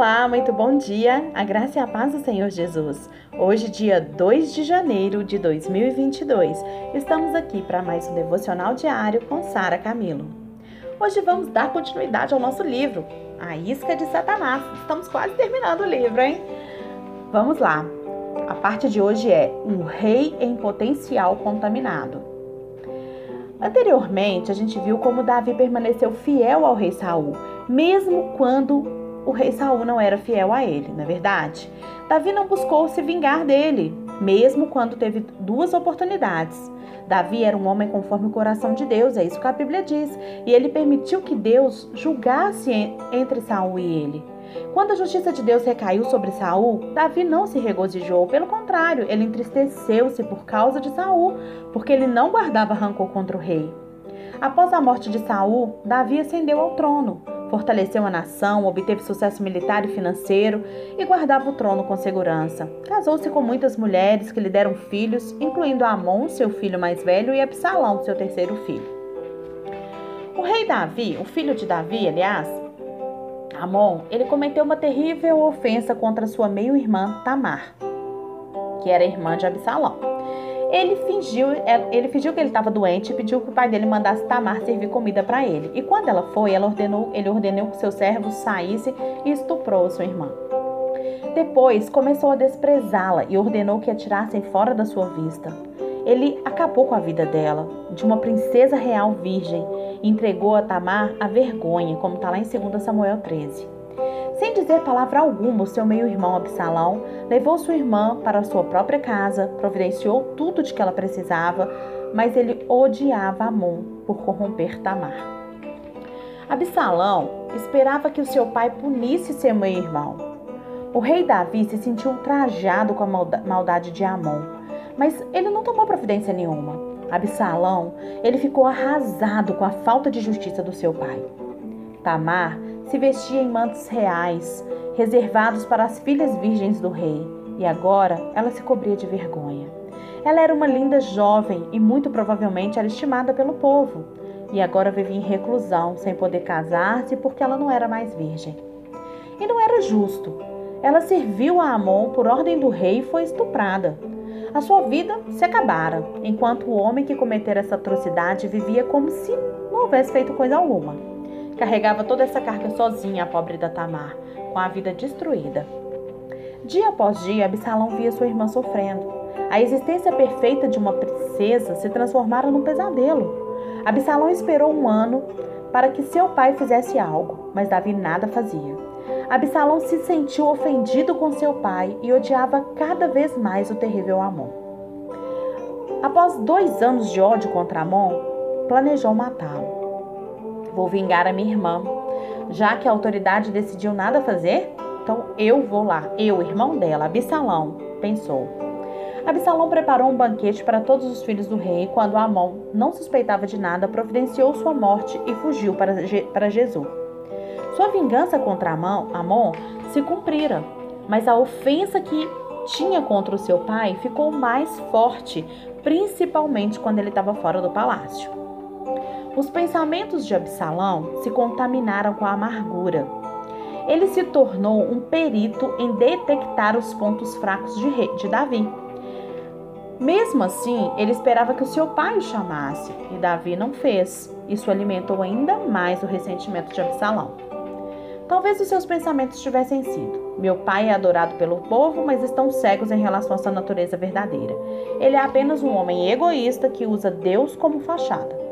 Olá, muito bom dia. A graça e a paz do Senhor Jesus. Hoje, dia 2 de janeiro de 2022, estamos aqui para mais um devocional diário com Sara Camilo. Hoje vamos dar continuidade ao nosso livro, A Isca de Satanás. Estamos quase terminando o livro, hein? Vamos lá. A parte de hoje é Um Rei em Potencial Contaminado. Anteriormente, a gente viu como Davi permaneceu fiel ao rei Saul, mesmo quando o rei Saul não era fiel a ele, não é verdade? Davi não buscou se vingar dele, mesmo quando teve duas oportunidades. Davi era um homem conforme o coração de Deus, é isso que a Bíblia diz, e ele permitiu que Deus julgasse entre Saul e ele. Quando a justiça de Deus recaiu sobre Saul, Davi não se regozijou, pelo contrário, ele entristeceu-se por causa de Saul, porque ele não guardava rancor contra o rei. Após a morte de Saul, Davi ascendeu ao trono fortaleceu a nação, obteve sucesso militar e financeiro e guardava o trono com segurança. Casou-se com muitas mulheres que lhe deram filhos, incluindo Amon, seu filho mais velho, e Absalão, seu terceiro filho. O rei Davi, o filho de Davi, aliás, Amon, ele cometeu uma terrível ofensa contra sua meio-irmã Tamar, que era irmã de Absalão. Ele fingiu, é, ele fingiu que ele estava doente e pediu que o pai dele mandasse Tamar servir comida para ele. E quando ela foi, ela ordenou, ele ordenou que seus servos saíssem e estuprou sua irmã. Depois começou a desprezá-la e ordenou que a tirassem fora da sua vista. Ele acabou com a vida dela, de uma princesa real virgem, e entregou a Tamar a vergonha, como está lá em 2 Samuel 13. Sem dizer palavra alguma, o seu meio-irmão Absalão levou sua irmã para sua própria casa, providenciou tudo de que ela precisava, mas ele odiava Amon por corromper Tamar. Absalão esperava que o seu pai punisse seu meio-irmão. O rei Davi se sentiu ultrajado com a maldade de Amon, mas ele não tomou providência nenhuma. Absalão, ele ficou arrasado com a falta de justiça do seu pai. Tamar se vestia em mantos reais, reservados para as filhas virgens do rei, e agora ela se cobria de vergonha. Ela era uma linda jovem e muito provavelmente era estimada pelo povo, e agora vivia em reclusão, sem poder casar-se porque ela não era mais virgem. E não era justo. Ela serviu a Amon por ordem do rei e foi estuprada. A sua vida se acabara, enquanto o homem que cometera essa atrocidade vivia como se não houvesse feito coisa alguma. Carregava toda essa carga sozinha a pobre da Tamar, com a vida destruída. Dia após dia, Absalão via sua irmã sofrendo. A existência perfeita de uma princesa se transformara num pesadelo. Absalão esperou um ano para que seu pai fizesse algo, mas Davi nada fazia. Absalão se sentiu ofendido com seu pai e odiava cada vez mais o terrível Amon. Após dois anos de ódio contra Amon, planejou matá-lo. Vou vingar a minha irmã. Já que a autoridade decidiu nada fazer, então eu vou lá. Eu, irmão dela, Absalão, pensou. Absalão preparou um banquete para todos os filhos do rei. Quando Amon não suspeitava de nada, providenciou sua morte e fugiu para, para Jesus. Sua vingança contra Amon se cumprira, mas a ofensa que tinha contra o seu pai ficou mais forte, principalmente quando ele estava fora do palácio. Os pensamentos de Absalão se contaminaram com a amargura. Ele se tornou um perito em detectar os pontos fracos de, rei, de Davi. Mesmo assim, ele esperava que o seu pai o chamasse, e Davi não fez. Isso alimentou ainda mais o ressentimento de Absalão. Talvez os seus pensamentos tivessem sido: Meu pai é adorado pelo povo, mas estão cegos em relação à sua natureza verdadeira. Ele é apenas um homem egoísta que usa Deus como fachada.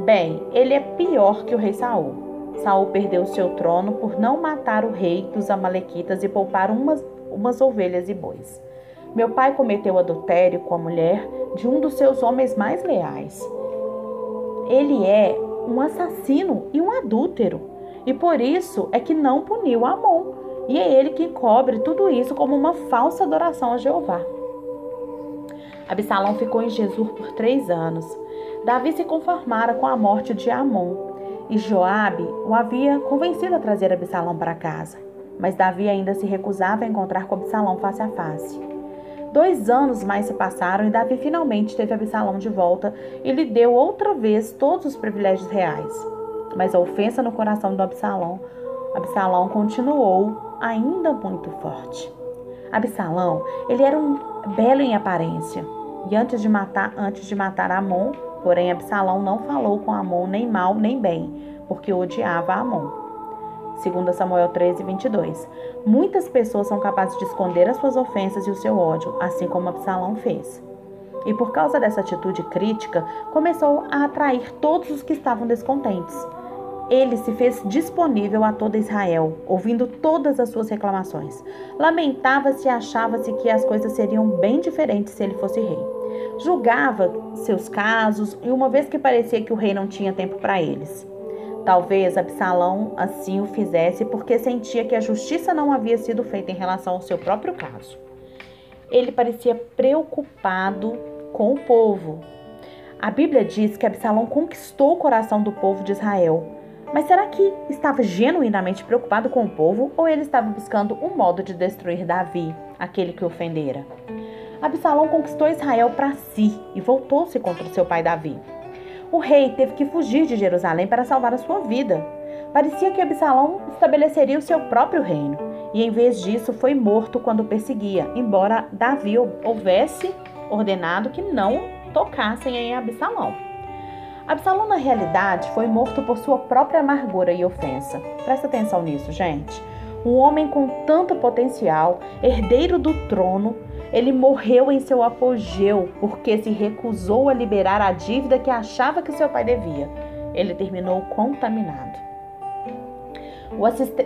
Bem, ele é pior que o rei Saul. Saul perdeu seu trono por não matar o rei dos amalequitas e poupar umas, umas ovelhas e bois. Meu pai cometeu adultério com a mulher de um dos seus homens mais leais. Ele é um assassino e um adúltero, e por isso é que não puniu Amon. E é ele que cobre tudo isso como uma falsa adoração a Jeová. Absalão ficou em Jesus por três anos. Davi se conformara com a morte de Amon e Joabe o havia convencido a trazer Absalão para casa. Mas Davi ainda se recusava a encontrar com Absalão face a face. Dois anos mais se passaram e Davi finalmente teve Absalão de volta e lhe deu outra vez todos os privilégios reais. Mas a ofensa no coração do Absalão, Absalão continuou ainda muito forte. Absalão, ele era um belo em aparência, e antes de matar, antes de matar Amon, porém Absalão não falou com Amon nem mal nem bem, porque odiava Amon. 2 Samuel 13, 22. Muitas pessoas são capazes de esconder as suas ofensas e o seu ódio, assim como Absalão fez. E por causa dessa atitude crítica, começou a atrair todos os que estavam descontentes. Ele se fez disponível a toda Israel, ouvindo todas as suas reclamações. Lamentava-se e achava-se que as coisas seriam bem diferentes se ele fosse rei. Julgava seus casos e uma vez que parecia que o rei não tinha tempo para eles. Talvez Absalão assim o fizesse porque sentia que a justiça não havia sido feita em relação ao seu próprio caso. Ele parecia preocupado com o povo. A Bíblia diz que Absalão conquistou o coração do povo de Israel mas será que estava genuinamente preocupado com o povo ou ele estava buscando um modo de destruir Davi, aquele que ofendera? Absalão conquistou Israel para si e voltou-se contra seu pai Davi. O rei teve que fugir de Jerusalém para salvar a sua vida. Parecia que Absalão estabeleceria o seu próprio reino e, em vez disso, foi morto quando perseguia, embora Davi houvesse ordenado que não tocassem em Absalão. Absalão, na realidade, foi morto por sua própria amargura e ofensa. Presta atenção nisso, gente. Um homem com tanto potencial, herdeiro do trono, ele morreu em seu apogeu porque se recusou a liberar a dívida que achava que seu pai devia. Ele terminou contaminado.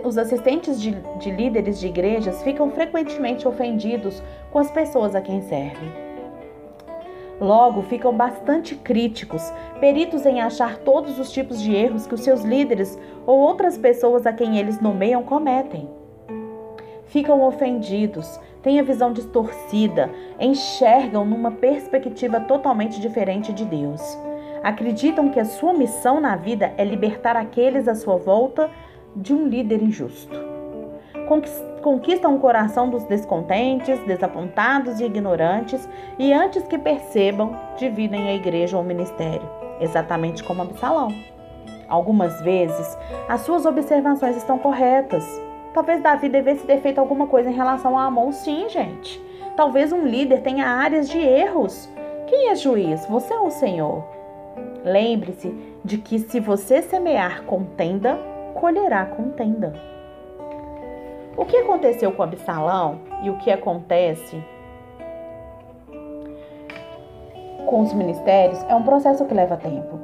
Os assistentes de, de líderes de igrejas ficam frequentemente ofendidos com as pessoas a quem servem. Logo, ficam bastante críticos, peritos em achar todos os tipos de erros que os seus líderes ou outras pessoas a quem eles nomeiam cometem. Ficam ofendidos, têm a visão distorcida, enxergam numa perspectiva totalmente diferente de Deus. Acreditam que a sua missão na vida é libertar aqueles à sua volta de um líder injusto conquistam o coração dos descontentes, desapontados e ignorantes, e antes que percebam, dividem a igreja ou o ministério, exatamente como Absalão. Algumas vezes, as suas observações estão corretas. Talvez Davi devesse ter feito alguma coisa em relação a Amon, sim, gente. Talvez um líder tenha áreas de erros. Quem é juiz? Você ou o Senhor? Lembre-se de que se você semear contenda, colherá contenda. O que aconteceu com Absalão e o que acontece com os ministérios é um processo que leva tempo.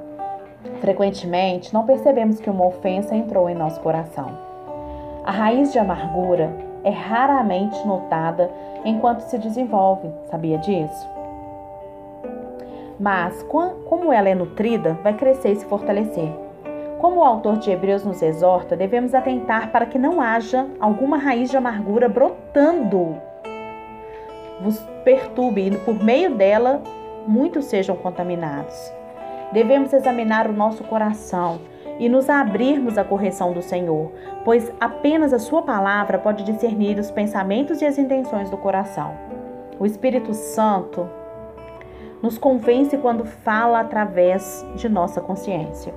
Frequentemente, não percebemos que uma ofensa entrou em nosso coração. A raiz de amargura é raramente notada enquanto se desenvolve, sabia disso? Mas, como ela é nutrida, vai crescer e se fortalecer. Como o autor de Hebreus nos exorta, devemos atentar para que não haja alguma raiz de amargura brotando, vos perturbe e por meio dela muitos sejam contaminados. Devemos examinar o nosso coração e nos abrirmos à correção do Senhor, pois apenas a Sua palavra pode discernir os pensamentos e as intenções do coração. O Espírito Santo nos convence quando fala através de nossa consciência.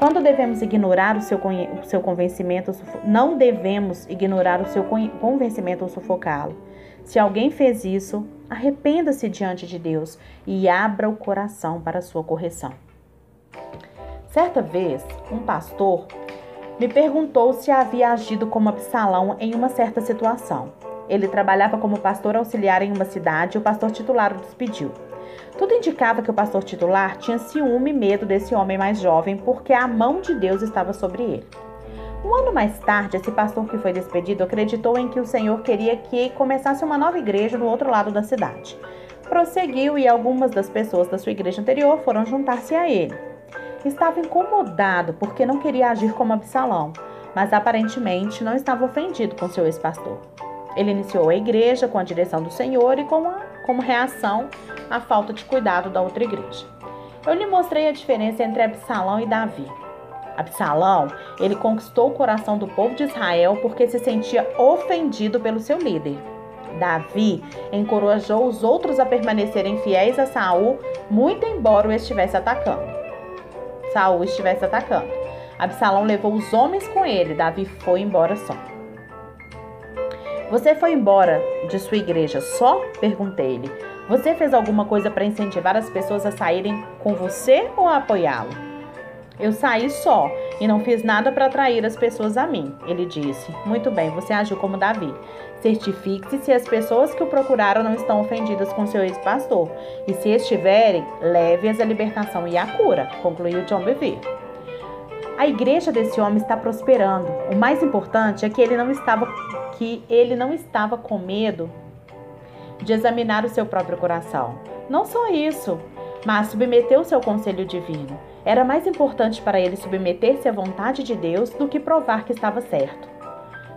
Quando devemos ignorar o seu, o seu convencimento, não devemos ignorar o seu convencimento ou sufocá-lo. Se alguém fez isso, arrependa-se diante de Deus e abra o coração para sua correção. Certa vez, um pastor me perguntou se havia agido como Absalão em uma certa situação. Ele trabalhava como pastor auxiliar em uma cidade e o pastor titular o despediu. Tudo indicava que o pastor titular tinha ciúme e medo desse homem mais jovem porque a mão de Deus estava sobre ele. Um ano mais tarde, esse pastor que foi despedido acreditou em que o Senhor queria que começasse uma nova igreja no outro lado da cidade. Prosseguiu e algumas das pessoas da sua igreja anterior foram juntar-se a ele. Estava incomodado porque não queria agir como Absalão, mas aparentemente não estava ofendido com seu ex-pastor. Ele iniciou a igreja com a direção do Senhor e com a como reação à falta de cuidado da outra igreja. Eu lhe mostrei a diferença entre Absalão e Davi. Absalão, ele conquistou o coração do povo de Israel porque se sentia ofendido pelo seu líder. Davi encorajou os outros a permanecerem fiéis a Saul, muito embora o estivesse atacando. Saul estivesse atacando. Absalão levou os homens com ele, Davi foi embora só. Você foi embora de sua igreja só? Perguntei-lhe. Você fez alguma coisa para incentivar as pessoas a saírem com você ou a apoiá-lo? Eu saí só e não fiz nada para atrair as pessoas a mim, ele disse. Muito bem, você agiu como Davi. Certifique-se se as pessoas que o procuraram não estão ofendidas com seu ex-pastor. E se estiverem, leve-as à libertação e à cura, concluiu John Bevere. A igreja desse homem está prosperando. O mais importante é que ele não estava que ele não estava com medo de examinar o seu próprio coração. Não só isso, mas submeteu-se ao conselho divino. Era mais importante para ele submeter-se à vontade de Deus do que provar que estava certo.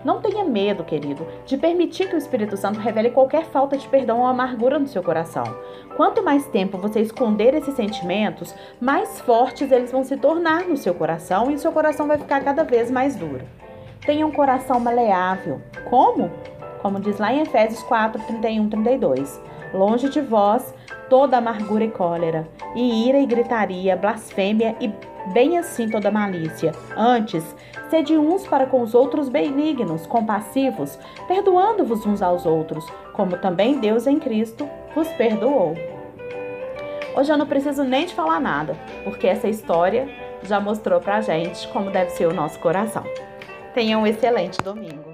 Não tenha medo, querido, de permitir que o Espírito Santo revele qualquer falta de perdão ou amargura no seu coração. Quanto mais tempo você esconder esses sentimentos, mais fortes eles vão se tornar no seu coração e o seu coração vai ficar cada vez mais duro. Tenha um coração maleável. Como? Como diz lá em Efésios 4, 31, 32. Longe de vós toda amargura e cólera, e ira e gritaria, blasfêmia e bem assim toda malícia. Antes, sede uns para com os outros benignos, compassivos, perdoando-vos uns aos outros, como também Deus em Cristo vos perdoou. Hoje eu não preciso nem de falar nada, porque essa história já mostrou pra gente como deve ser o nosso coração. Tenha um excelente domingo.